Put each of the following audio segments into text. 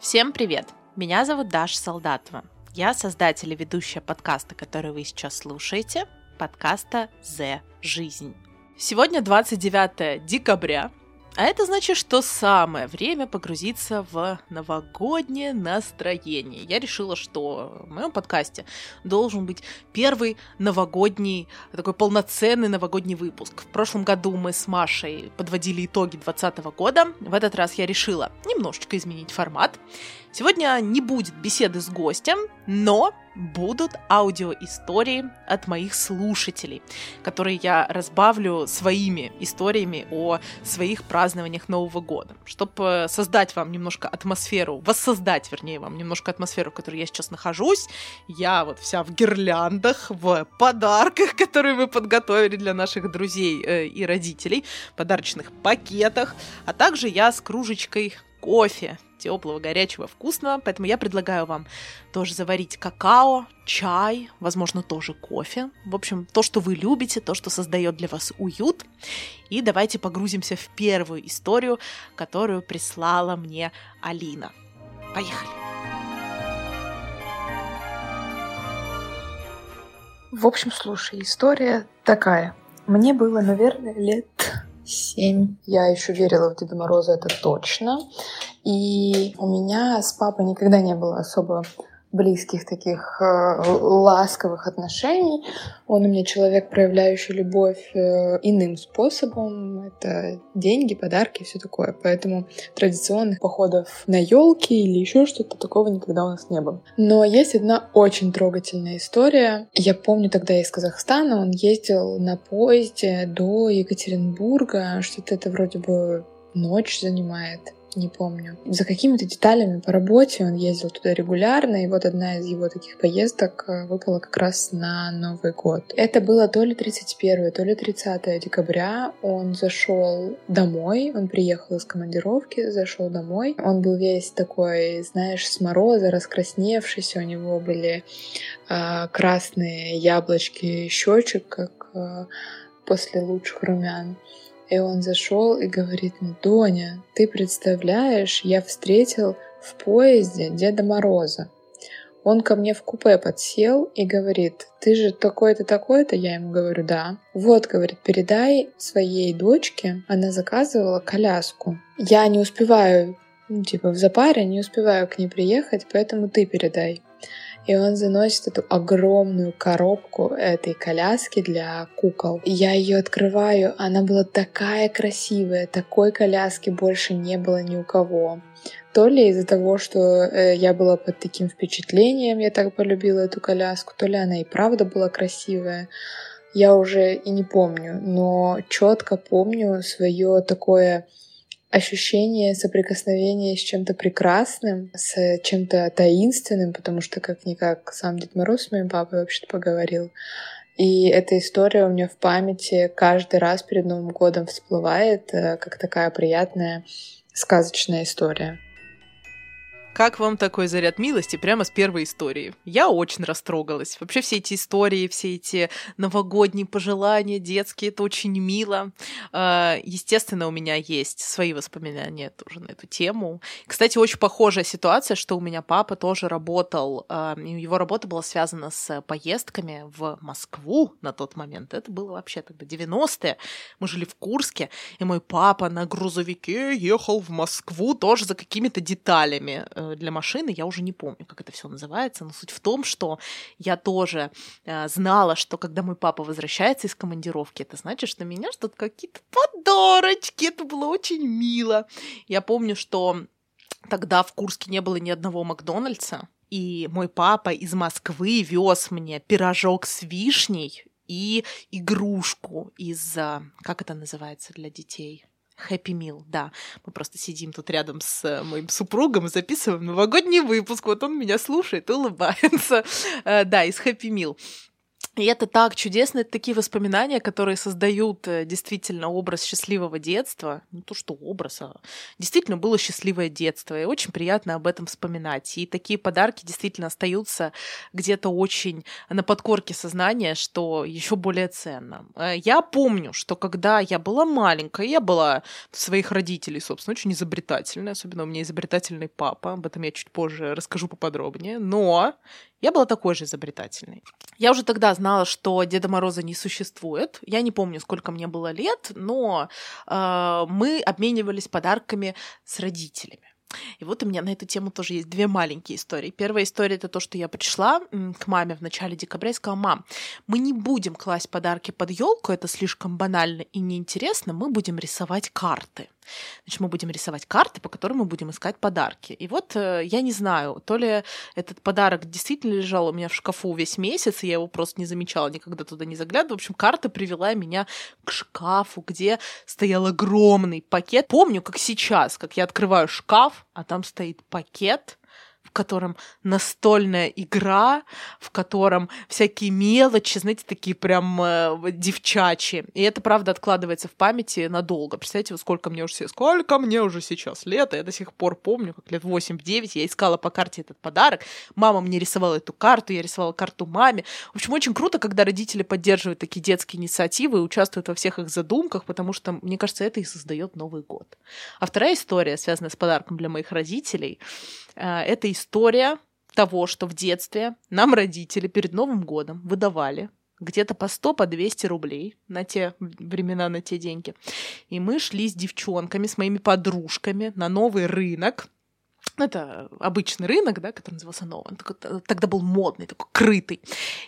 Всем привет! Меня зовут Даша Солдатова. Я создатель и ведущая подкаста, который вы сейчас слушаете, подкаста «The Жизнь». Сегодня 29 декабря, а это значит, что самое время погрузиться в новогоднее настроение. Я решила, что в моем подкасте должен быть первый новогодний, такой полноценный новогодний выпуск. В прошлом году мы с Машей подводили итоги 2020 года. В этот раз я решила немножечко изменить формат. Сегодня не будет беседы с гостем, но будут аудиоистории от моих слушателей, которые я разбавлю своими историями о своих празднованиях Нового года, чтобы создать вам немножко атмосферу, воссоздать, вернее, вам немножко атмосферу, в которой я сейчас нахожусь. Я вот вся в гирляндах, в подарках, которые мы подготовили для наших друзей э, и родителей, подарочных пакетах, а также я с кружечкой кофе теплого, горячего, вкусного. Поэтому я предлагаю вам тоже заварить какао, чай, возможно, тоже кофе. В общем, то, что вы любите, то, что создает для вас уют. И давайте погрузимся в первую историю, которую прислала мне Алина. Поехали! В общем, слушай, история такая. Мне было, наверное, лет семь. Я еще верила в Деда Мороза, это точно. И у меня с папой никогда не было особо близких таких э, ласковых отношений. Он у меня человек, проявляющий любовь э, иным способом. Это деньги, подарки, все такое. Поэтому традиционных походов на елки или еще что-то такого никогда у нас не было. Но есть одна очень трогательная история. Я помню тогда из Казахстана он ездил на поезде до Екатеринбурга. Что-то это вроде бы ночь занимает не помню. За какими-то деталями по работе он ездил туда регулярно, и вот одна из его таких поездок э, выпала как раз на Новый год. Это было то ли 31, то ли 30 декабря. Он зашел домой, он приехал из командировки, зашел домой. Он был весь такой, знаешь, с мороза, раскрасневшийся, у него были э, красные яблочки щечек, как э, после лучших румян. И он зашел и говорит мне, Доня, ты представляешь, я встретил в поезде Деда Мороза. Он ко мне в купе подсел и говорит, ты же такой-то, такой-то? Я ему говорю, да. Вот, говорит, передай своей дочке, она заказывала коляску. Я не успеваю, ну, типа, в запаре, не успеваю к ней приехать, поэтому ты передай и он заносит эту огромную коробку этой коляски для кукол. Я ее открываю, она была такая красивая, такой коляски больше не было ни у кого. То ли из-за того, что э, я была под таким впечатлением, я так полюбила эту коляску, то ли она и правда была красивая. Я уже и не помню, но четко помню свое такое ощущение соприкосновения с чем-то прекрасным, с чем-то таинственным, потому что как-никак сам Дед Мороз с моим папой вообще-то поговорил. И эта история у меня в памяти каждый раз перед Новым годом всплывает, э, как такая приятная сказочная история. Как вам такой заряд милости прямо с первой истории? Я очень растрогалась. Вообще все эти истории, все эти новогодние пожелания детские, это очень мило. А, естественно, у меня есть свои воспоминания тоже на эту тему. Кстати, очень похожая ситуация, что у меня папа тоже работал, а, его работа была связана с поездками в Москву на тот момент. Это было вообще тогда 90-е. Мы жили в Курске, и мой папа на грузовике ехал в Москву тоже за какими-то деталями э, для машины, я уже не помню, как это все называется, но суть в том, что я тоже э, знала, что когда мой папа возвращается из командировки, это значит, что меня ждут какие-то подарочки, это было очень мило. Я помню, что тогда в Курске не было ни одного Макдональдса, и мой папа из Москвы вез мне пирожок с вишней и игрушку из, как это называется для детей? Happy Meal, да. Мы просто сидим тут рядом с э, моим супругом и записываем новогодний выпуск. Вот он меня слушает, улыбается. Э, да, из Happy Meal. И это так чудесно, это такие воспоминания, которые создают э, действительно образ счастливого детства. Не то, что образ, а действительно было счастливое детство. И очень приятно об этом вспоминать. И такие подарки действительно остаются где-то очень на подкорке сознания, что еще более ценно. Э, я помню, что когда я была маленькая, я была своих родителей, собственно, очень изобретательная, особенно у меня изобретательный папа, об этом я чуть позже расскажу поподробнее, но я была такой же изобретательной. Я уже тогда знала, что Деда Мороза не существует. Я не помню, сколько мне было лет, но э, мы обменивались подарками с родителями. И вот у меня на эту тему тоже есть две маленькие истории. Первая история это то, что я пришла к маме в начале декабря и сказала, мам, мы не будем класть подарки под елку, это слишком банально и неинтересно, мы будем рисовать карты. Значит, мы будем рисовать карты, по которым мы будем искать подарки. И вот э, я не знаю, то ли этот подарок действительно лежал у меня в шкафу весь месяц, и я его просто не замечала, никогда туда не заглядывала. В общем, карта привела меня к шкафу, где стоял огромный пакет. Помню, как сейчас, как я открываю шкаф, а там стоит пакет котором настольная игра, в котором всякие мелочи, знаете, такие прям э, девчачьи. И это, правда, откладывается в памяти надолго. Представляете, вот сколько мне уже, сколько мне уже сейчас лет, я до сих пор помню, как лет 8-9 я искала по карте этот подарок, мама мне рисовала эту карту, я рисовала карту маме. В общем, очень круто, когда родители поддерживают такие детские инициативы и участвуют во всех их задумках, потому что, мне кажется, это и создает Новый год. А вторая история, связанная с подарком для моих родителей, это история того, что в детстве нам родители перед Новым годом выдавали где-то по 100, по 200 рублей на те времена, на те деньги. И мы шли с девчонками, с моими подружками на новый рынок ну, это обычный рынок, да, который назывался Новый. Тогда был модный, такой крытый.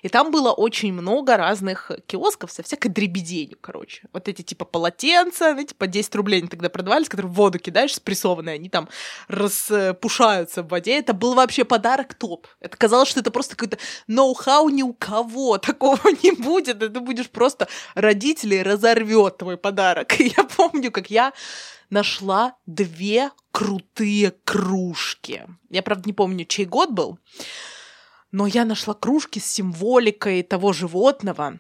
И там было очень много разных киосков со всякой дребеденью, короче. Вот эти типа полотенца, знаете, по 10 рублей они тогда продавались, которые в воду кидаешь спрессованные, они там распушаются в воде. Это был вообще подарок топ. Это казалось, что это просто какой-то ноу-хау ни у кого. Такого не будет. И ты будешь просто родителей разорвет твой подарок. И я помню, как я нашла две крутые кружки. Я, правда, не помню, чей год был, но я нашла кружки с символикой того животного,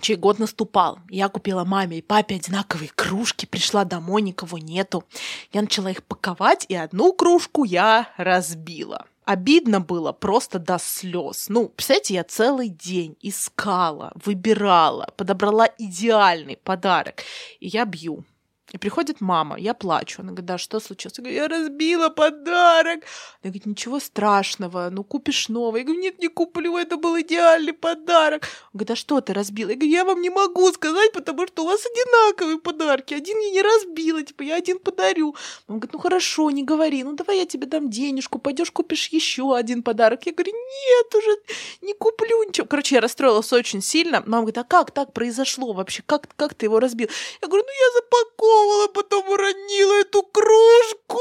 чей год наступал. Я купила маме и папе одинаковые кружки, пришла домой, никого нету. Я начала их паковать, и одну кружку я разбила. Обидно было просто до слез. Ну, представляете, я целый день искала, выбирала, подобрала идеальный подарок, и я бью и приходит мама, я плачу. Она говорит, да, что случилось? Я говорю, я разбила подарок. Она говорит, ничего страшного, ну купишь новый. Я говорю, нет, не куплю, это был идеальный подарок. Он говорит, а что ты разбила? Я говорю, я вам не могу сказать, потому что у вас одинаковые подарки. Один я не разбила, типа, я один подарю. Он говорит, ну хорошо, не говори, ну давай я тебе дам денежку, пойдешь купишь еще один подарок. Я говорю, нет, уже не куплю ничего. Короче, я расстроилась очень сильно. Мама говорит, а как так произошло вообще? Как, как ты его разбил? Я говорю, ну я запаковала попробовала, потом уронила эту кружку.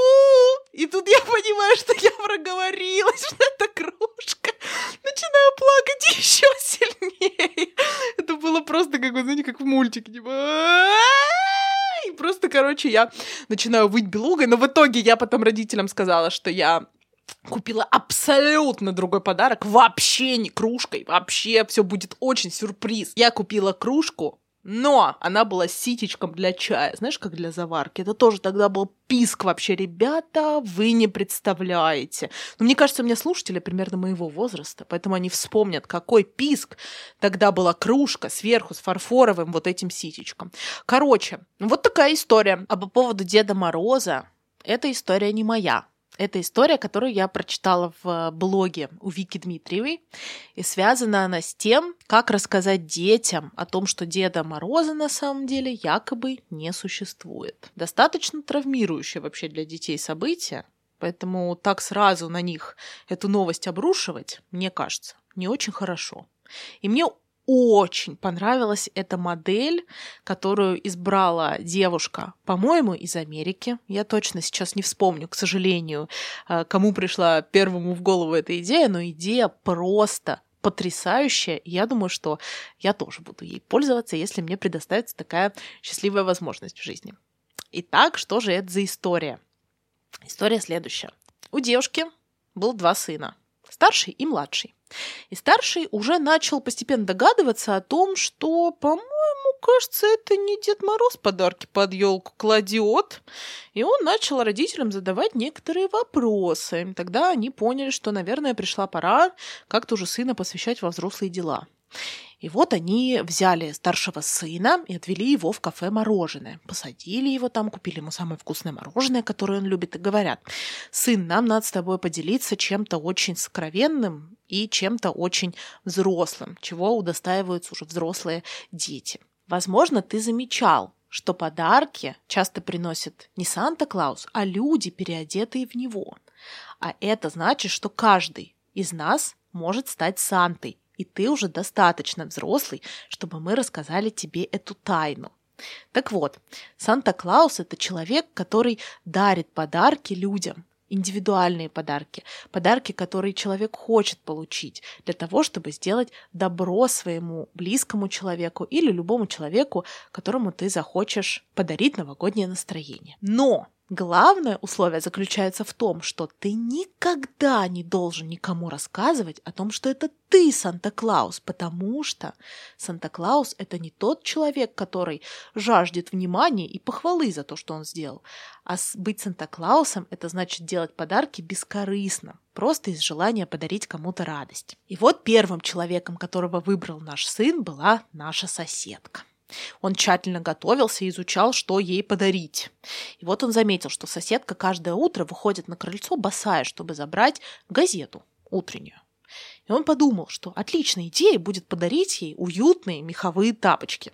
И тут я понимаю, что я проговорилась, что это кружка. Начинаю плакать еще сильнее. Это было просто как, вы знаете, как в мультике. Типа... И просто, короче, я начинаю выть белугой, но в итоге я потом родителям сказала, что я купила абсолютно другой подарок, вообще не кружкой, вообще все будет очень сюрприз. Я купила кружку но она была ситечком для чая, знаешь, как для заварки. Это тоже тогда был писк вообще. Ребята, вы не представляете. Но мне кажется, у меня слушатели примерно моего возраста, поэтому они вспомнят, какой писк тогда была кружка сверху с фарфоровым вот этим ситечком. Короче, вот такая история. А по поводу Деда Мороза, эта история не моя. Это история, которую я прочитала в блоге у Вики Дмитриевой, и связана она с тем, как рассказать детям о том, что Деда Мороза на самом деле якобы не существует. Достаточно травмирующее вообще для детей событие, поэтому так сразу на них эту новость обрушивать, мне кажется, не очень хорошо. И мне очень понравилась эта модель, которую избрала девушка, по-моему, из Америки. Я точно сейчас не вспомню, к сожалению, э, кому пришла первому в голову эта идея, но идея просто потрясающая. я думаю, что я тоже буду ей пользоваться, если мне предоставится такая счастливая возможность в жизни. Итак, что же это за история? История следующая. У девушки было два сына, старший и младший. И старший уже начал постепенно догадываться о том, что, по-моему, кажется, это не Дед Мороз подарки под елку кладет. И он начал родителям задавать некоторые вопросы. Тогда они поняли, что, наверное, пришла пора как-то уже сына посвящать во взрослые дела. И вот они взяли старшего сына и отвели его в кафе мороженое. Посадили его там, купили ему самое вкусное мороженое, которое он любит, и говорят, сын, нам надо с тобой поделиться чем-то очень сокровенным и чем-то очень взрослым, чего удостаиваются уже взрослые дети. Возможно, ты замечал, что подарки часто приносят не Санта-Клаус, а люди, переодетые в него. А это значит, что каждый из нас может стать Сантой и ты уже достаточно взрослый, чтобы мы рассказали тебе эту тайну. Так вот, Санта-Клаус – это человек, который дарит подарки людям, индивидуальные подарки, подарки, которые человек хочет получить для того, чтобы сделать добро своему близкому человеку или любому человеку, которому ты захочешь подарить новогоднее настроение. Но Главное условие заключается в том, что ты никогда не должен никому рассказывать о том, что это ты Санта-Клаус, потому что Санта-Клаус — это не тот человек, который жаждет внимания и похвалы за то, что он сделал. А быть Санта-Клаусом — это значит делать подарки бескорыстно, просто из желания подарить кому-то радость. И вот первым человеком, которого выбрал наш сын, была наша соседка. Он тщательно готовился и изучал, что ей подарить. И вот он заметил, что соседка каждое утро выходит на крыльцо босая, чтобы забрать газету утреннюю. И он подумал, что отличной идеей будет подарить ей уютные меховые тапочки.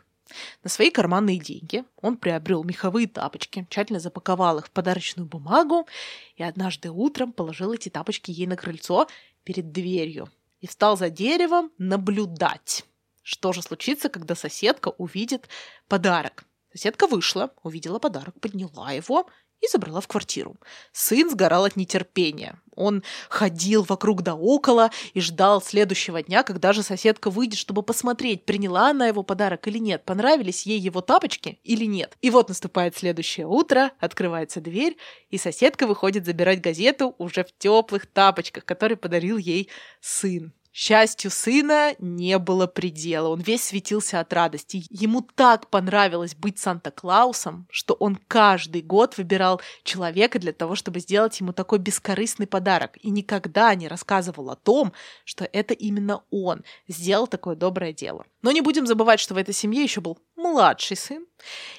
На свои карманные деньги он приобрел меховые тапочки, тщательно запаковал их в подарочную бумагу и однажды утром положил эти тапочки ей на крыльцо перед дверью и встал за деревом наблюдать. Что же случится, когда соседка увидит подарок? Соседка вышла, увидела подарок, подняла его и забрала в квартиру. Сын сгорал от нетерпения. Он ходил вокруг да около и ждал следующего дня, когда же соседка выйдет, чтобы посмотреть, приняла она его подарок или нет, понравились ей его тапочки или нет. И вот наступает следующее утро, открывается дверь, и соседка выходит забирать газету уже в теплых тапочках, которые подарил ей сын. Счастью сына не было предела. Он весь светился от радости. Ему так понравилось быть Санта-Клаусом, что он каждый год выбирал человека для того, чтобы сделать ему такой бескорыстный подарок. И никогда не рассказывал о том, что это именно он сделал такое доброе дело. Но не будем забывать, что в этой семье еще был младший сын.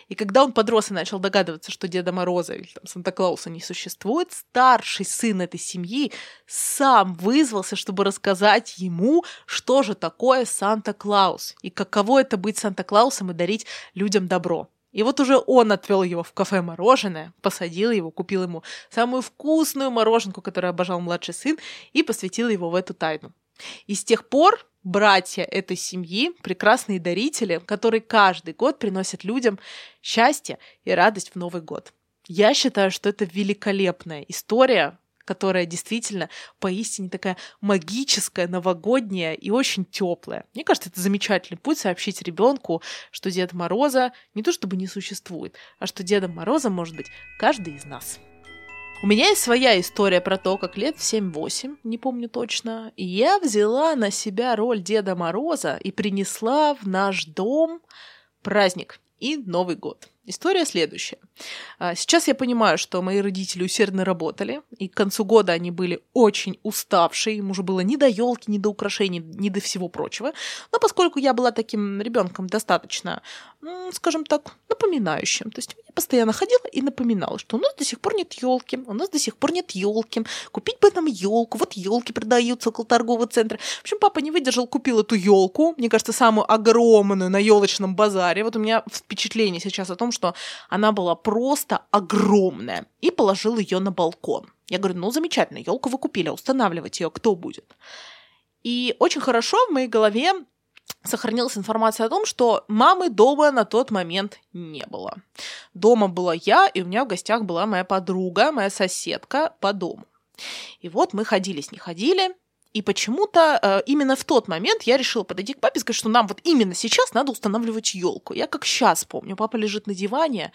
И когда он подрос и начал догадываться, что Деда Мороза или там Санта-Клауса не существует, старший сын этой семьи сам вызвался, чтобы рассказать ему, что же такое Санта-Клаус и каково это быть Санта-Клаусом и дарить людям добро. И вот уже он отвел его в кафе мороженое, посадил его, купил ему самую вкусную мороженку, которую обожал младший сын, и посвятил его в эту тайну. И с тех пор братья этой семьи, прекрасные дарители, которые каждый год приносят людям счастье и радость в Новый год. Я считаю, что это великолепная история, которая действительно поистине такая магическая, новогодняя и очень теплая. Мне кажется, это замечательный путь сообщить ребенку, что Деда Мороза не то чтобы не существует, а что Дедом Морозом может быть каждый из нас. У меня есть своя история про то, как лет в 7-8, не помню точно, я взяла на себя роль Деда Мороза и принесла в наш дом праздник и Новый год. История следующая. А, сейчас я понимаю, что мои родители усердно работали, и к концу года они были очень уставшие, им уже было ни до елки, ни до украшений, ни до всего прочего. Но поскольку я была таким ребенком достаточно, скажем так, напоминающим, то есть я постоянно ходила и напоминала, что у нас до сих пор нет елки, у нас до сих пор нет елки, купить бы нам елку, вот елки продаются около торгового центра. В общем, папа не выдержал, купил эту елку, мне кажется, самую огромную на елочном базаре. Вот у меня впечатление сейчас о том, что она была просто огромная, и положил ее на балкон. Я говорю, ну замечательно, елку вы купили, устанавливать ее кто будет? И очень хорошо в моей голове сохранилась информация о том, что мамы дома на тот момент не было. Дома была я, и у меня в гостях была моя подруга, моя соседка по дому. И вот мы ходили с ней ходили, и почему-то э, именно в тот момент я решила подойти к папе и сказать, что нам вот именно сейчас надо устанавливать елку. Я как сейчас помню, папа лежит на диване,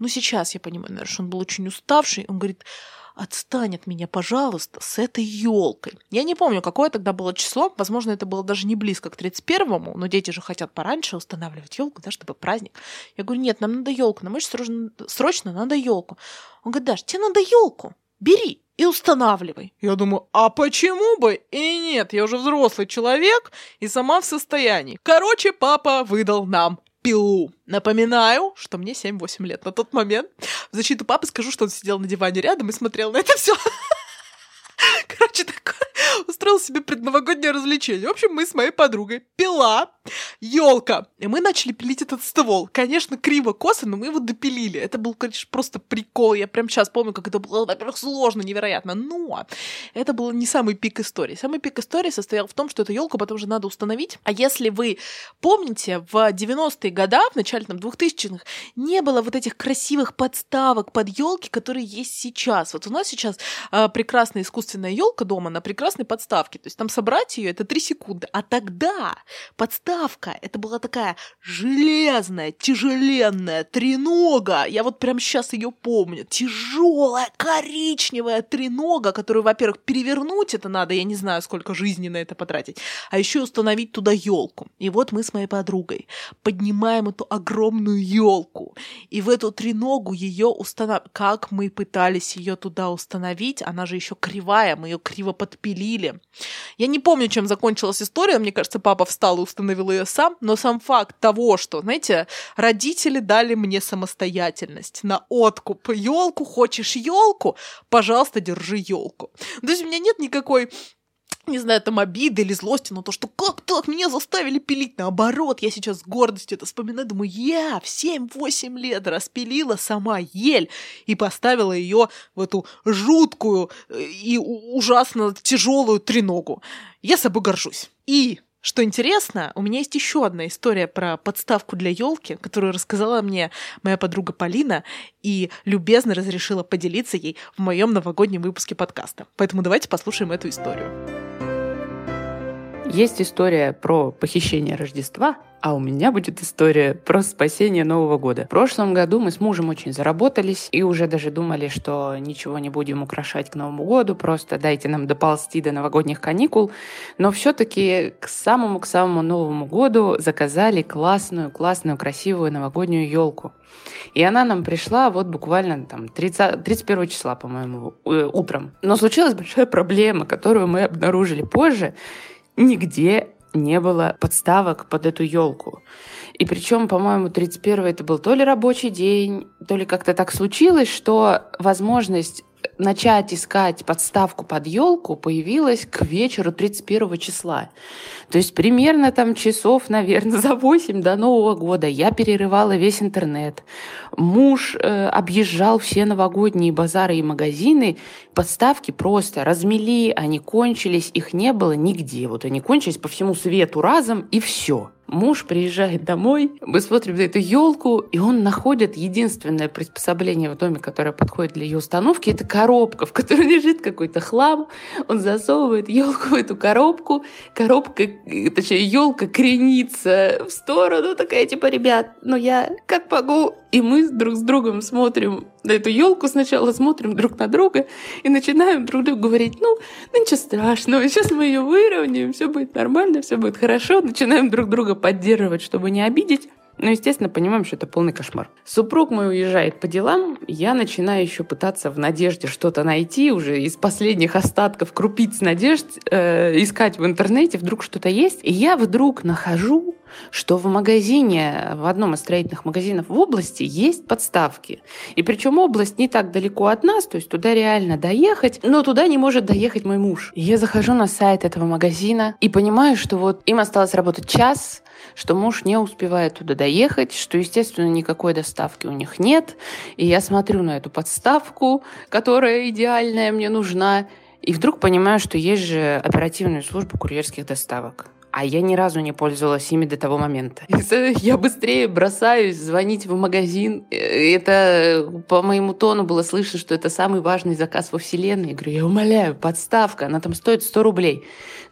ну сейчас я понимаю, наверное, что он был очень уставший, он говорит, отстань от меня, пожалуйста, с этой елкой. Я не помню, какое тогда было число, возможно, это было даже не близко к 31-му, но дети же хотят пораньше устанавливать елку, да, чтобы праздник. Я говорю, нет, нам надо елку, нам очень срочно, срочно надо елку. Он говорит, Даш, тебе надо елку, бери и устанавливай. Я думаю, а почему бы и нет? Я уже взрослый человек и сама в состоянии. Короче, папа выдал нам пилу. Напоминаю, что мне 7-8 лет на тот момент. В защиту папы скажу, что он сидел на диване рядом и смотрел на это все. Короче, такое устроил себе предновогоднее развлечение. В общем, мы с моей подругой пила, елка. И мы начали пилить этот ствол. Конечно, криво, косо, но мы его допилили. Это был, конечно, просто прикол. Я прям сейчас помню, как это было, во-первых, сложно, невероятно. Но это был не самый пик истории. Самый пик истории состоял в том, что эту елку потом же надо установить. А если вы помните, в 90-е годы, в начале там 2000-х, не было вот этих красивых подставок под елки, которые есть сейчас. Вот у нас сейчас э, прекрасная искусственная елка дома на прекрасной подставке. То есть там собрать ее это 3 секунды. А тогда подставка это была такая железная, тяжеленная тренога. Я вот прям сейчас ее помню. Тяжелая, коричневая тренога, которую, во-первых, перевернуть это надо, я не знаю, сколько жизни на это потратить, а еще установить туда елку. И вот мы с моей подругой поднимаем эту огромную елку. И в эту треногу ее устанавливаем. Как мы пытались ее туда установить, она же еще кривая, мы ее криво подпилили. Я не помню, чем закончилась история. Мне кажется, папа встал и установил ее сам. Но сам факт того, что, знаете, родители дали мне самостоятельность на откуп. Елку, хочешь елку? Пожалуйста, держи елку. То есть у меня нет никакой не знаю, там обиды или злости на то, что как так меня заставили пилить. Наоборот, я сейчас с гордостью это вспоминаю, думаю, я в 7-8 лет распилила сама ель и поставила ее в эту жуткую э, и ужасно тяжелую треногу. Я собой горжусь. И что интересно, у меня есть еще одна история про подставку для елки, которую рассказала мне моя подруга Полина и любезно разрешила поделиться ей в моем новогоднем выпуске подкаста. Поэтому давайте послушаем эту историю. Есть история про похищение Рождества, а у меня будет история про спасение Нового года. В прошлом году мы с мужем очень заработались и уже даже думали, что ничего не будем украшать к Новому году, просто дайте нам доползти до новогодних каникул. Но все-таки к самому к самому Новому году заказали классную, классную, красивую новогоднюю елку. И она нам пришла вот буквально там 30, 31 числа, по-моему, утром. Но случилась большая проблема, которую мы обнаружили позже нигде не было подставок под эту елку. И причем, по-моему, 31 это был то ли рабочий день, то ли как-то так случилось, что возможность начать искать подставку под елку появилась к вечеру 31 числа. То есть примерно там часов, наверное, за 8 до Нового года я перерывала весь интернет. Муж э, объезжал все новогодние базары и магазины. Подставки просто размели, они кончились, их не было нигде. Вот они кончились по всему свету разом, и все. Муж приезжает домой, мы смотрим на эту елку, и он находит единственное приспособление в доме, которое подходит для ее установки, это коробка, в которой лежит какой-то хлам. Он засовывает елку в эту коробку, коробка, точнее, елка кренится в сторону, такая типа, ребят, ну я как могу? И мы друг с другом смотрим на эту елку сначала, смотрим друг на друга и начинаем друг другу говорить, ну, ну ничего страшного, сейчас мы ее выровняем, все будет нормально, все будет хорошо. Начинаем друг друга поддерживать, чтобы не обидеть. Но, естественно, понимаем, что это полный кошмар. Супруг мой уезжает по делам, я начинаю еще пытаться в надежде что-то найти, уже из последних остатков крупиц надежд, э, искать в интернете, вдруг что-то есть. И я вдруг нахожу что в магазине, в одном из строительных магазинов в области есть подставки. И причем область не так далеко от нас, то есть туда реально доехать, но туда не может доехать мой муж. Я захожу на сайт этого магазина и понимаю, что вот им осталось работать час, что муж не успевает туда доехать, что, естественно, никакой доставки у них нет. И я смотрю на эту подставку, которая идеальная мне нужна, и вдруг понимаю, что есть же оперативная служба курьерских доставок а я ни разу не пользовалась ими до того момента. Я быстрее бросаюсь звонить в магазин. Это по моему тону было слышно, что это самый важный заказ во Вселенной. Я говорю, я умоляю, подставка, она там стоит 100 рублей.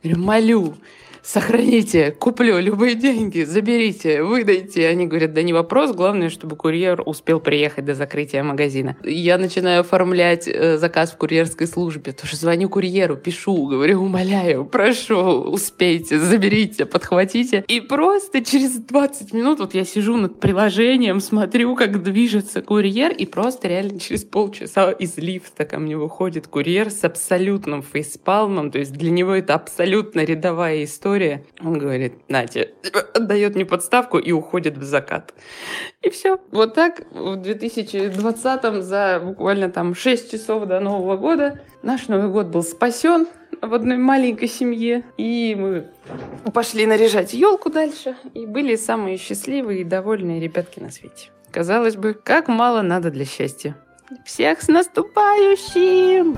Я говорю, молю, сохраните, куплю любые деньги, заберите, выдайте. Они говорят, да не вопрос, главное, чтобы курьер успел приехать до закрытия магазина. Я начинаю оформлять э, заказ в курьерской службе, тоже звоню курьеру, пишу, говорю, умоляю, прошу, успейте, заберите, подхватите. И просто через 20 минут вот я сижу над приложением, смотрю, как движется курьер, и просто реально через полчаса из лифта ко мне выходит курьер с абсолютным фейспалмом, то есть для него это абсолютно рядовая история. Он говорит, Натя, отдает мне подставку и уходит в закат. И все. Вот так в 2020 за буквально там 6 часов до Нового года наш Новый год был спасен в одной маленькой семье. И мы пошли наряжать елку дальше. И были самые счастливые и довольные ребятки на свете. Казалось бы, как мало надо для счастья. Всех с наступающим!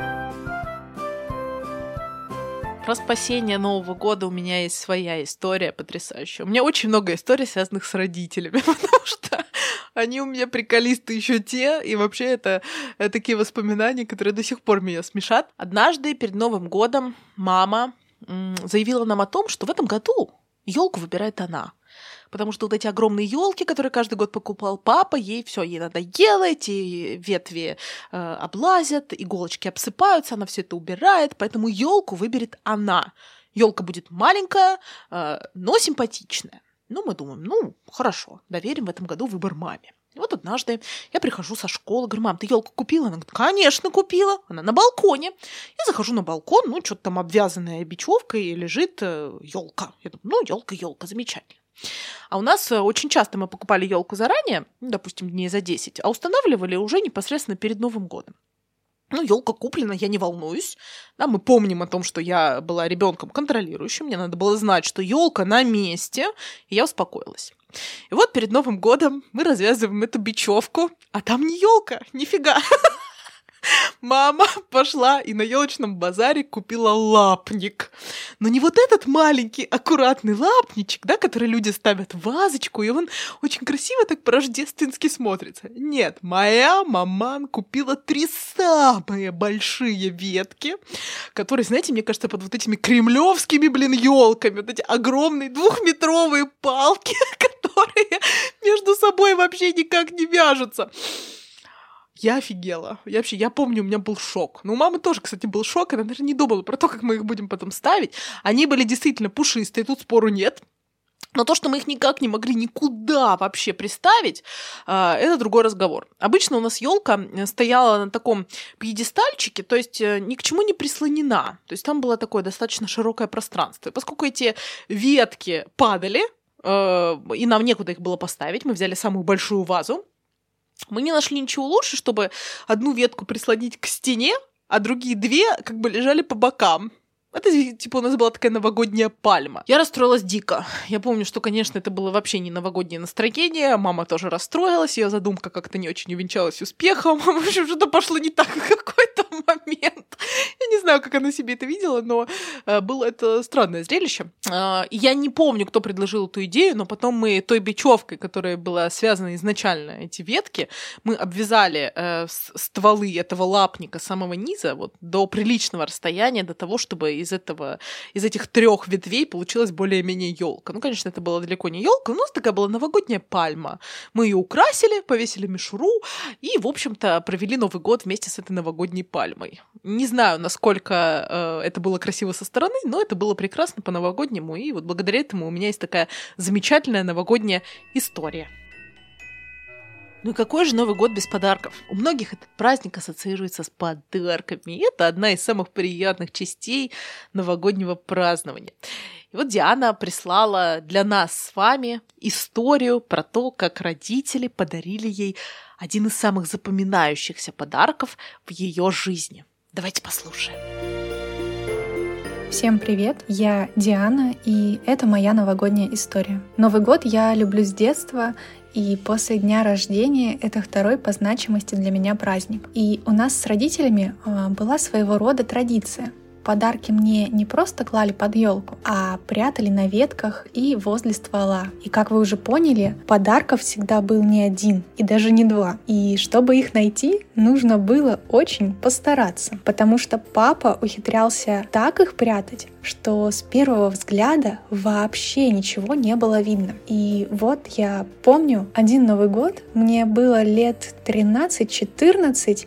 Про спасение Нового года у меня есть своя история потрясающая. У меня очень много историй, связанных с родителями, потому что они у меня приколисты еще те, и вообще это, это такие воспоминания, которые до сих пор меня смешат. Однажды перед Новым годом мама заявила нам о том, что в этом году елку выбирает она потому что вот эти огромные елки, которые каждый год покупал папа, ей все, ей надоело, эти ветви э, облазят, иголочки обсыпаются, она все это убирает, поэтому елку выберет она. Елка будет маленькая, э, но симпатичная. Ну, мы думаем, ну, хорошо, доверим в этом году выбор маме. И вот однажды я прихожу со школы, говорю, мам, ты елку купила? Она говорит, конечно, купила. Она на балконе. Я захожу на балкон, ну, что-то там обвязанная бечевкой лежит елка. Э, я думаю, ну, елка, елка, замечательно. А у нас э, очень часто мы покупали елку заранее, ну, допустим, дней за 10, а устанавливали уже непосредственно перед Новым годом. Ну, елка куплена, я не волнуюсь. Да, мы помним о том, что я была ребенком контролирующим. Мне надо было знать, что елка на месте, и я успокоилась. И вот перед Новым годом мы развязываем эту бечевку, а там не елка, нифига. Мама пошла и на елочном базаре купила лапник. Но не вот этот маленький аккуратный лапничек, да, который люди ставят в вазочку, и он очень красиво так по-рождественски смотрится. Нет, моя маман купила три самые большие ветки, которые, знаете, мне кажется, под вот этими кремлевскими, блин, елками, вот эти огромные двухметровые палки, которые между собой вообще никак не вяжутся. Я офигела. Я вообще, я помню, у меня был шок. Ну, у мамы тоже, кстати, был шок. Она даже не думала про то, как мы их будем потом ставить. Они были действительно пушистые, тут спору нет. Но то, что мы их никак не могли никуда вообще приставить, а, это другой разговор. Обычно у нас елка э, стояла на таком пьедестальчике, то есть э, ни к чему не прислонена. То есть там было такое достаточно широкое пространство. И поскольку эти ветки падали, э, и нам некуда их было поставить, мы взяли самую большую вазу, мы не нашли ничего лучше, чтобы одну ветку прислонить к стене, а другие две как бы лежали по бокам. Это, типа, у нас была такая новогодняя пальма. Я расстроилась дико. Я помню, что, конечно, это было вообще не новогоднее настроение. Мама тоже расстроилась. Ее задумка как-то не очень увенчалась успехом. В общем, что-то пошло не так какой-то момент. Я не знаю, как она себе это видела, но э, было это странное зрелище. Э, я не помню, кто предложил эту идею, но потом мы той бечевкой, которая была связана изначально эти ветки, мы обвязали э, стволы этого лапника с самого низа вот до приличного расстояния, до того, чтобы из этого, из этих трех ветвей получилась более-менее елка. Ну, конечно, это была далеко не елка, нас такая была новогодняя пальма. Мы ее украсили, повесили мишуру и, в общем-то, провели Новый год вместе с этой новогодней пальмой. Не знаю, насколько э, это было красиво со стороны, но это было прекрасно по-новогоднему, и вот благодаря этому у меня есть такая замечательная новогодняя история. Ну и какой же Новый год без подарков? У многих этот праздник ассоциируется с подарками. И это одна из самых приятных частей новогоднего празднования. И вот Диана прислала для нас с вами историю про то, как родители подарили ей один из самых запоминающихся подарков в ее жизни. Давайте послушаем. Всем привет, я Диана, и это моя новогодняя история. Новый год я люблю с детства, и после дня рождения это второй по значимости для меня праздник. И у нас с родителями а, была своего рода традиция. Подарки мне не просто клали под елку, а прятали на ветках и возле ствола. И как вы уже поняли, подарков всегда был не один и даже не два. И чтобы их найти, нужно было очень постараться, потому что папа ухитрялся так их прятать, что с первого взгляда вообще ничего не было видно. И вот я помню один Новый год, мне было лет 13-14, и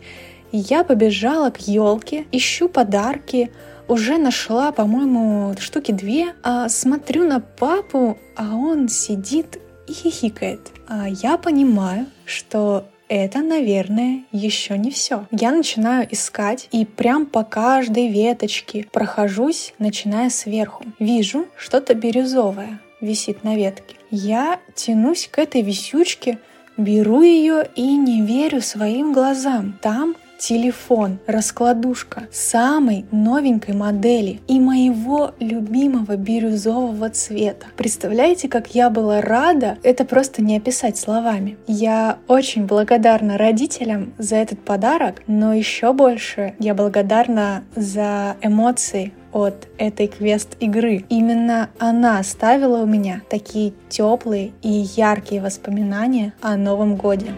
я побежала к елке, ищу подарки, уже нашла, по-моему, штуки две, а смотрю на папу, а он сидит и хихикает. А я понимаю, что это, наверное, еще не все. Я начинаю искать и прям по каждой веточке прохожусь, начиная сверху. Вижу что-то бирюзовое висит на ветке. Я тянусь к этой висючке, беру ее и не верю своим глазам. Там телефон, раскладушка самой новенькой модели и моего любимого бирюзового цвета. Представляете, как я была рада? Это просто не описать словами. Я очень благодарна родителям за этот подарок, но еще больше я благодарна за эмоции, от этой квест-игры. Именно она оставила у меня такие теплые и яркие воспоминания о Новом Годе.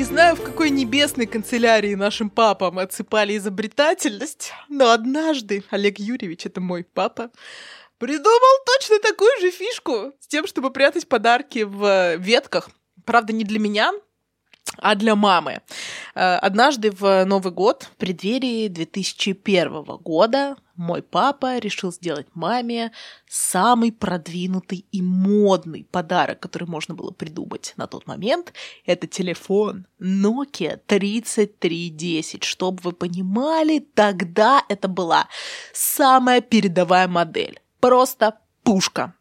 Не знаю, в какой небесной канцелярии нашим папам отсыпали изобретательность, но однажды Олег Юрьевич, это мой папа, придумал точно такую же фишку с тем, чтобы прятать подарки в ветках. Правда, не для меня, а для мамы. Э, однажды в Новый год, в преддверии 2001 года, мой папа решил сделать маме самый продвинутый и модный подарок, который можно было придумать на тот момент. Это телефон Nokia 3310. Чтобы вы понимали, тогда это была самая передовая модель. Просто пушка.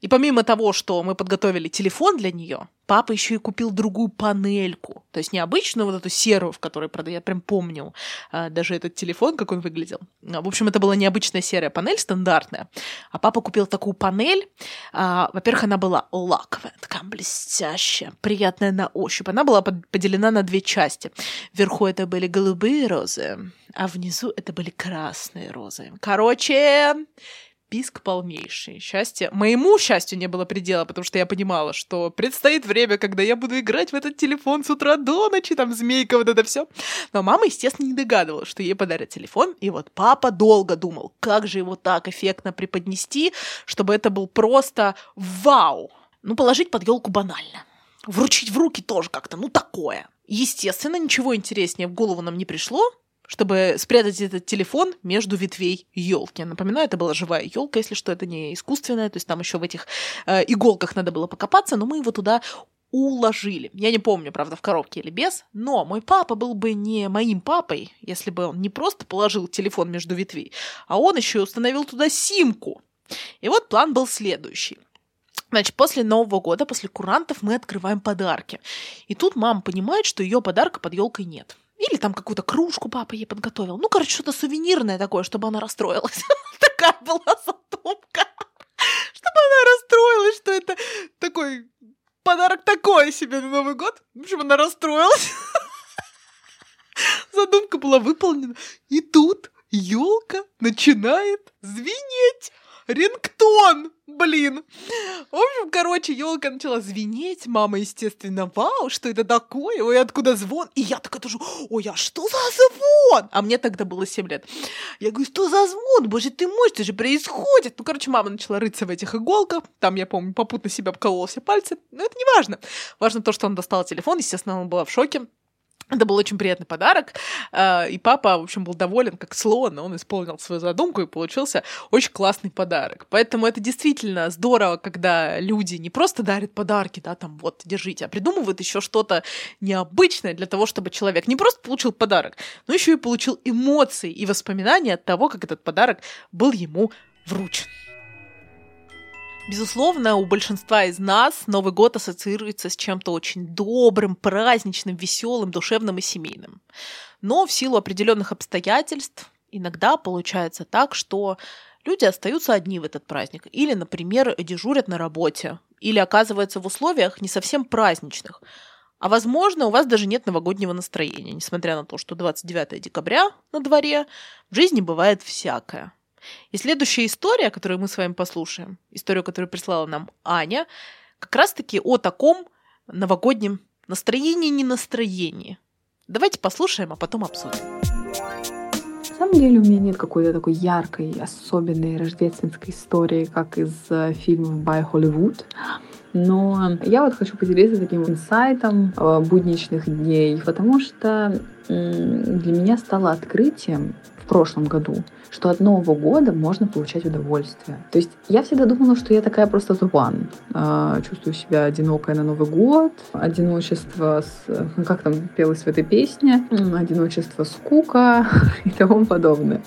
И помимо того, что мы подготовили телефон для нее, папа еще и купил другую панельку. То есть не обычную вот эту серую, в которой, правда, я прям помню а, даже этот телефон, как он выглядел. В общем, это была необычная серая панель, стандартная. А папа купил такую панель. А, во-первых, она была лаковая, такая блестящая, приятная на ощупь. Она была поделена на две части. Вверху это были голубые розы, а внизу это были красные розы. Короче, писк полнейший. Счастье. Моему счастью не было предела, потому что я понимала, что предстоит время, когда я буду играть в этот телефон с утра до ночи, там змейка, вот это все. Но мама, естественно, не догадывалась, что ей подарят телефон. И вот папа долго думал, как же его так эффектно преподнести, чтобы это был просто вау. Ну, положить под елку банально. Вручить в руки тоже как-то, ну, такое. Естественно, ничего интереснее в голову нам не пришло, чтобы спрятать этот телефон между ветвей елки. Напоминаю, это была живая елка, если что, это не искусственная, то есть там еще в этих э, иголках надо было покопаться, но мы его туда уложили. Я не помню, правда, в коробке или без, но мой папа был бы не моим папой, если бы он не просто положил телефон между ветвей, а он еще установил туда симку. И вот план был следующий. Значит, после Нового года, после курантов мы открываем подарки. И тут мама понимает, что ее подарка под елкой нет. Или там какую-то кружку папа ей подготовил. Ну, короче, что-то сувенирное такое, чтобы она расстроилась. Такая была задумка. Чтобы она расстроилась, что это такой подарок такой себе на Новый год. В общем, она расстроилась. Задумка была выполнена. И тут елка начинает звенеть рингтон, блин. В общем, короче, елка начала звенеть. Мама, естественно, вау, что это такое? Ой, откуда звон? И я такая тоже, ой, а что за звон? А мне тогда было 7 лет. Я говорю, что за звон? Боже ты мой, что же происходит? Ну, короче, мама начала рыться в этих иголках. Там, я помню, попутно себя обколола все пальцы. Но это не важно. Важно то, что он достал телефон. Естественно, он была в шоке. Это был очень приятный подарок, а, и папа, в общем, был доволен как слон, он исполнил свою задумку, и получился очень классный подарок. Поэтому это действительно здорово, когда люди не просто дарят подарки, да, там, вот, держите, а придумывают еще что-то необычное для того, чтобы человек не просто получил подарок, но еще и получил эмоции и воспоминания от того, как этот подарок был ему вручен. Безусловно, у большинства из нас Новый год ассоциируется с чем-то очень добрым, праздничным, веселым, душевным и семейным. Но в силу определенных обстоятельств иногда получается так, что люди остаются одни в этот праздник. Или, например, дежурят на работе, или оказываются в условиях не совсем праздничных. А возможно, у вас даже нет новогоднего настроения, несмотря на то, что 29 декабря на дворе, в жизни бывает всякое. И следующая история, которую мы с вами послушаем, историю, которую прислала нам Аня, как раз-таки о таком новогоднем настроении, не настроении. Давайте послушаем, а потом обсудим. На самом деле у меня нет какой-то такой яркой, особенной рождественской истории, как из э, фильмов by Hollywood. Но я вот хочу поделиться таким инсайтом э, будничных дней, потому что для меня стало открытием в прошлом году, что от Нового года можно получать удовольствие. То есть я всегда думала, что я такая просто one. Э, чувствую себя одинокой на Новый год, одиночество, с, ну, как там пелось в этой песне, одиночество, скука и тому подобное.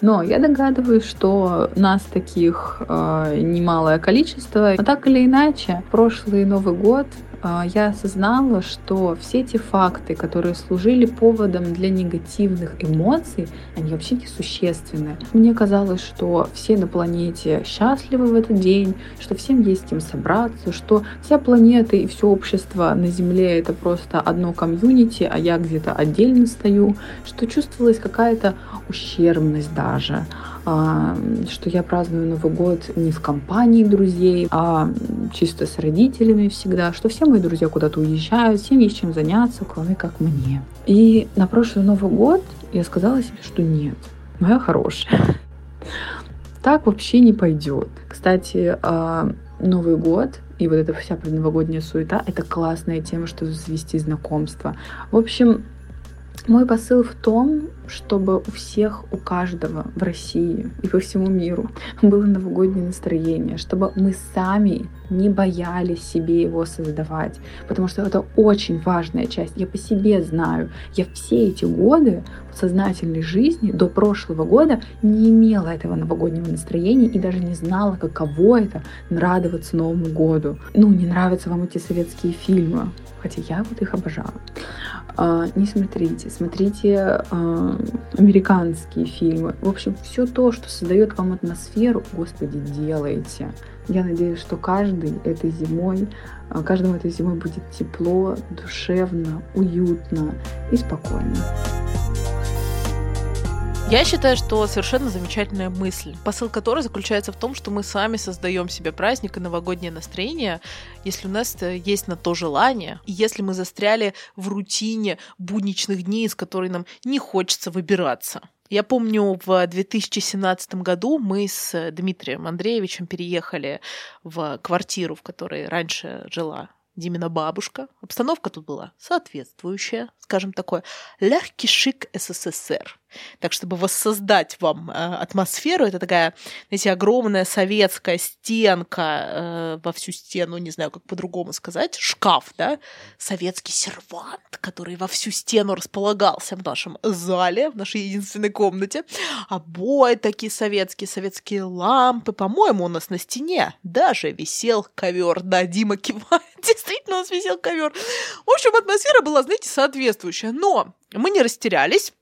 Но я догадываюсь, что нас таких э, немалое количество. Но так или иначе, прошлый Новый год а, я осознала, что все эти факты, которые служили поводом для негативных эмоций, они вообще не существенны. Мне казалось, что все на планете счастливы в этот день, что всем есть с кем собраться, что вся планета и все общество на Земле это просто одно комьюнити, а я где-то отдельно стою, что чувствовалась какая-то ущербность даже. А, что я праздную Новый год не в компании друзей, а чисто с родителями всегда, что все мои друзья куда-то уезжают, всем есть чем заняться, кроме как мне. И на прошлый Новый год я сказала себе, что нет, моя хорошая. Так вообще не пойдет. Кстати, а, Новый год и вот эта вся предновогодняя суета — это классная тема, чтобы завести знакомство. В общем, мой посыл в том, чтобы у всех, у каждого в России и по всему миру было новогоднее настроение, чтобы мы сами не боялись себе его создавать, потому что это очень важная часть. Я по себе знаю, я все эти годы сознательной жизни до прошлого года не имела этого новогоднего настроения и даже не знала, каково это радоваться Новому году. Ну, не нравятся вам эти советские фильмы, хотя я вот их обожаю. А, не смотрите, смотрите а, американские фильмы. В общем, все то, что создает вам атмосферу, Господи, делайте. Я надеюсь, что каждый этой зимой, а, каждому этой зимой будет тепло, душевно, уютно и спокойно. Я считаю, что совершенно замечательная мысль, посыл которой заключается в том, что мы сами создаем себе праздник и новогоднее настроение, если у нас есть на то желание, и если мы застряли в рутине будничных дней, из которой нам не хочется выбираться. Я помню, в 2017 году мы с Дмитрием Андреевичем переехали в квартиру, в которой раньше жила Димина бабушка. Обстановка тут была соответствующая, скажем такое, легкий шик СССР. Так, чтобы воссоздать вам э, атмосферу, это такая, знаете, огромная советская стенка э, во всю стену, не знаю, как по-другому сказать, шкаф, да, советский сервант, который во всю стену располагался в нашем зале, в нашей единственной комнате, обои такие советские, советские лампы, по-моему, у нас на стене даже висел ковер, да, Дима кивает, действительно у нас висел ковер. В общем, атмосфера была, знаете, соответствующая, но мы не растерялись,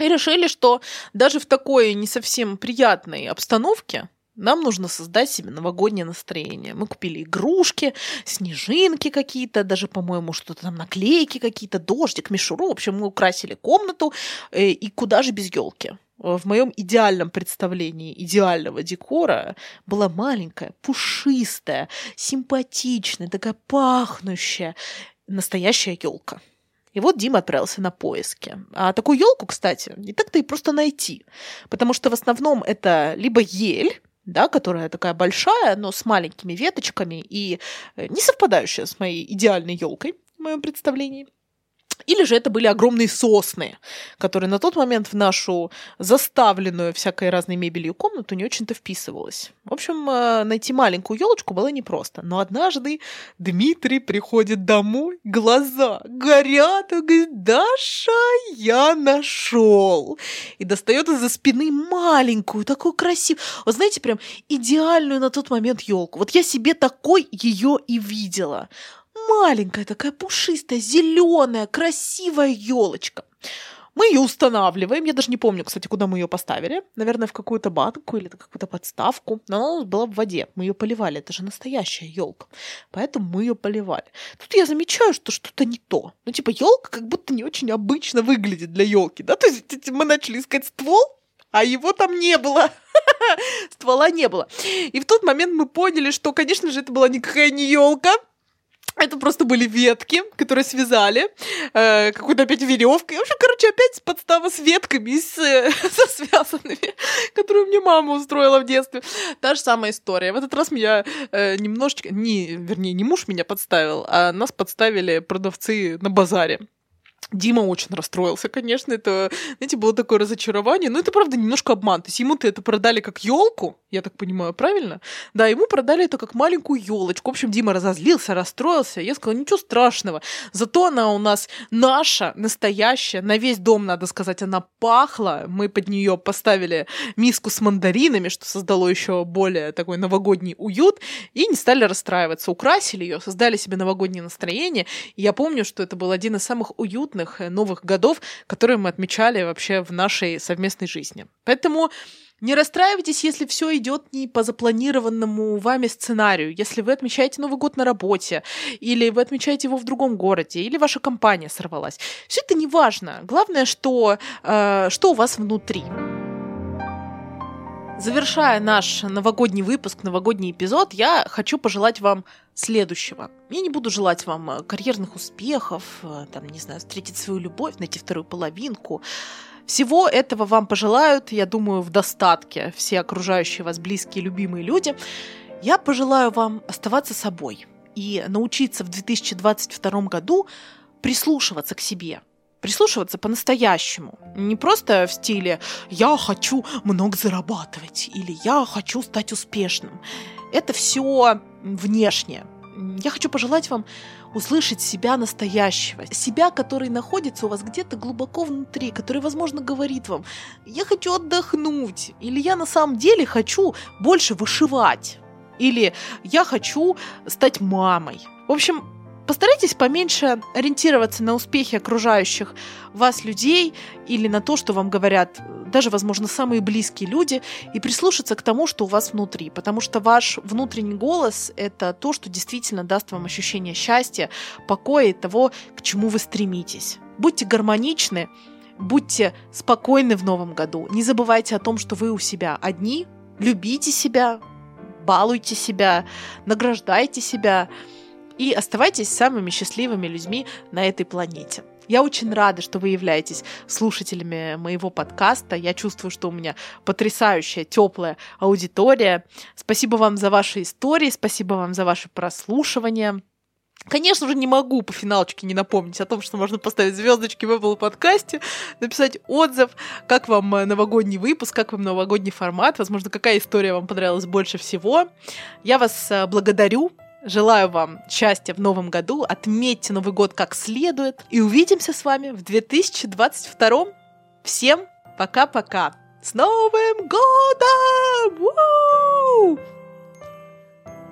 и решили, что даже в такой не совсем приятной обстановке нам нужно создать себе новогоднее настроение. Мы купили игрушки, снежинки какие-то, даже, по-моему, что-то там наклейки какие-то, дождик, мишуру. В общем, мы украсили комнату. Э, и куда же без елки? В моем идеальном представлении идеального декора была маленькая, пушистая, симпатичная, такая пахнущая настоящая елка. И вот Дима отправился на поиски. А такую елку, кстати, не так-то и просто найти. Потому что в основном это либо ель, да, которая такая большая, но с маленькими веточками и э, не совпадающая с моей идеальной елкой в моем представлении. Или же это были огромные сосны, которые на тот момент в нашу заставленную всякой разной мебелью комнату не очень-то вписывалась. В общем, э, найти маленькую елочку было непросто. Но однажды Дмитрий приходит домой, глаза горят, и говорит, Даша, я нашел. И достает из-за спины маленькую, такую красивую, вот знаете, прям идеальную на тот момент елку. Вот я себе такой ее и видела маленькая такая пушистая, зеленая, красивая елочка. Мы ее устанавливаем. Я даже не помню, кстати, куда мы ее поставили. Наверное, в какую-то банку или какую-то подставку. Но она была в воде. Мы ее поливали. Это же настоящая елка. Поэтому мы ее поливали. Тут я замечаю, что что-то не то. Ну, типа, елка как будто не очень обычно выглядит для елки. Да, то есть мы начали искать ствол, а его там не было. Ствола не было. И в тот момент мы поняли, что, конечно же, это была никакая не елка, это просто были ветки, которые связали, э, какой-то опять веревкой. В общем, короче, опять подстава с ветками, с, э, со связанными, которую мне мама устроила в детстве. Та же самая история. В этот раз меня э, немножечко, не, вернее, не муж меня подставил, а нас подставили продавцы на базаре. Дима очень расстроился, конечно, это, знаете, было такое разочарование, но это, правда, немножко обман. То есть ему-то это продали как елку, я так понимаю, правильно? Да, ему продали это как маленькую елочку. В общем, Дима разозлился, расстроился. Я сказала, ничего страшного. Зато она у нас наша, настоящая, на весь дом, надо сказать, она пахла. Мы под нее поставили миску с мандаринами, что создало еще более такой новогодний уют, и не стали расстраиваться. Украсили ее, создали себе новогоднее настроение. И я помню, что это был один из самых уютных абсолютных э, новых годов, которые мы отмечали вообще в нашей совместной жизни. Поэтому не расстраивайтесь, если все идет не по запланированному вами сценарию. Если вы отмечаете Новый год на работе, или вы отмечаете его в другом городе, или ваша компания сорвалась. Все это не важно. Главное, что, э, что у вас внутри. Завершая наш новогодний выпуск, новогодний эпизод, я хочу пожелать вам следующего. Я не буду желать вам э, карьерных успехов, э, там, не знаю, встретить свою любовь, найти вторую половинку. Всего этого вам пожелают, я думаю, в достатке все окружающие вас близкие, любимые люди. Я пожелаю вам оставаться собой и научиться в 2022 году прислушиваться к себе, прислушиваться по-настоящему. Не просто в стиле «я хочу много зарабатывать» или «я хочу стать успешным». Это все внешнее. Я хочу пожелать вам услышать себя настоящего, себя, который находится у вас где-то глубоко внутри, который, возможно, говорит вам, я хочу отдохнуть, или я на самом деле хочу больше вышивать, или я хочу стать мамой. В общем, Постарайтесь поменьше ориентироваться на успехи окружающих вас людей или на то, что вам говорят даже, возможно, самые близкие люди, и прислушаться к тому, что у вас внутри, потому что ваш внутренний голос — это то, что действительно даст вам ощущение счастья, покоя и того, к чему вы стремитесь. Будьте гармоничны, будьте спокойны в новом году, не забывайте о том, что вы у себя одни, любите себя, балуйте себя, награждайте себя — и оставайтесь самыми счастливыми людьми на этой планете. Я очень рада, что вы являетесь слушателями моего подкаста. Я чувствую, что у меня потрясающая, теплая аудитория. Спасибо вам за ваши истории, спасибо вам за ваше прослушивание. Конечно же, не могу по финалочке не напомнить о том, что можно поставить звездочки в Apple подкасте, написать отзыв, как вам новогодний выпуск, как вам новогодний формат, возможно, какая история вам понравилась больше всего. Я вас э, благодарю Желаю вам счастья в новом году, отметьте Новый год как следует и увидимся с вами в 2022. Всем пока-пока! С Новым годом!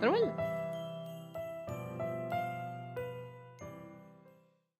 Нормально?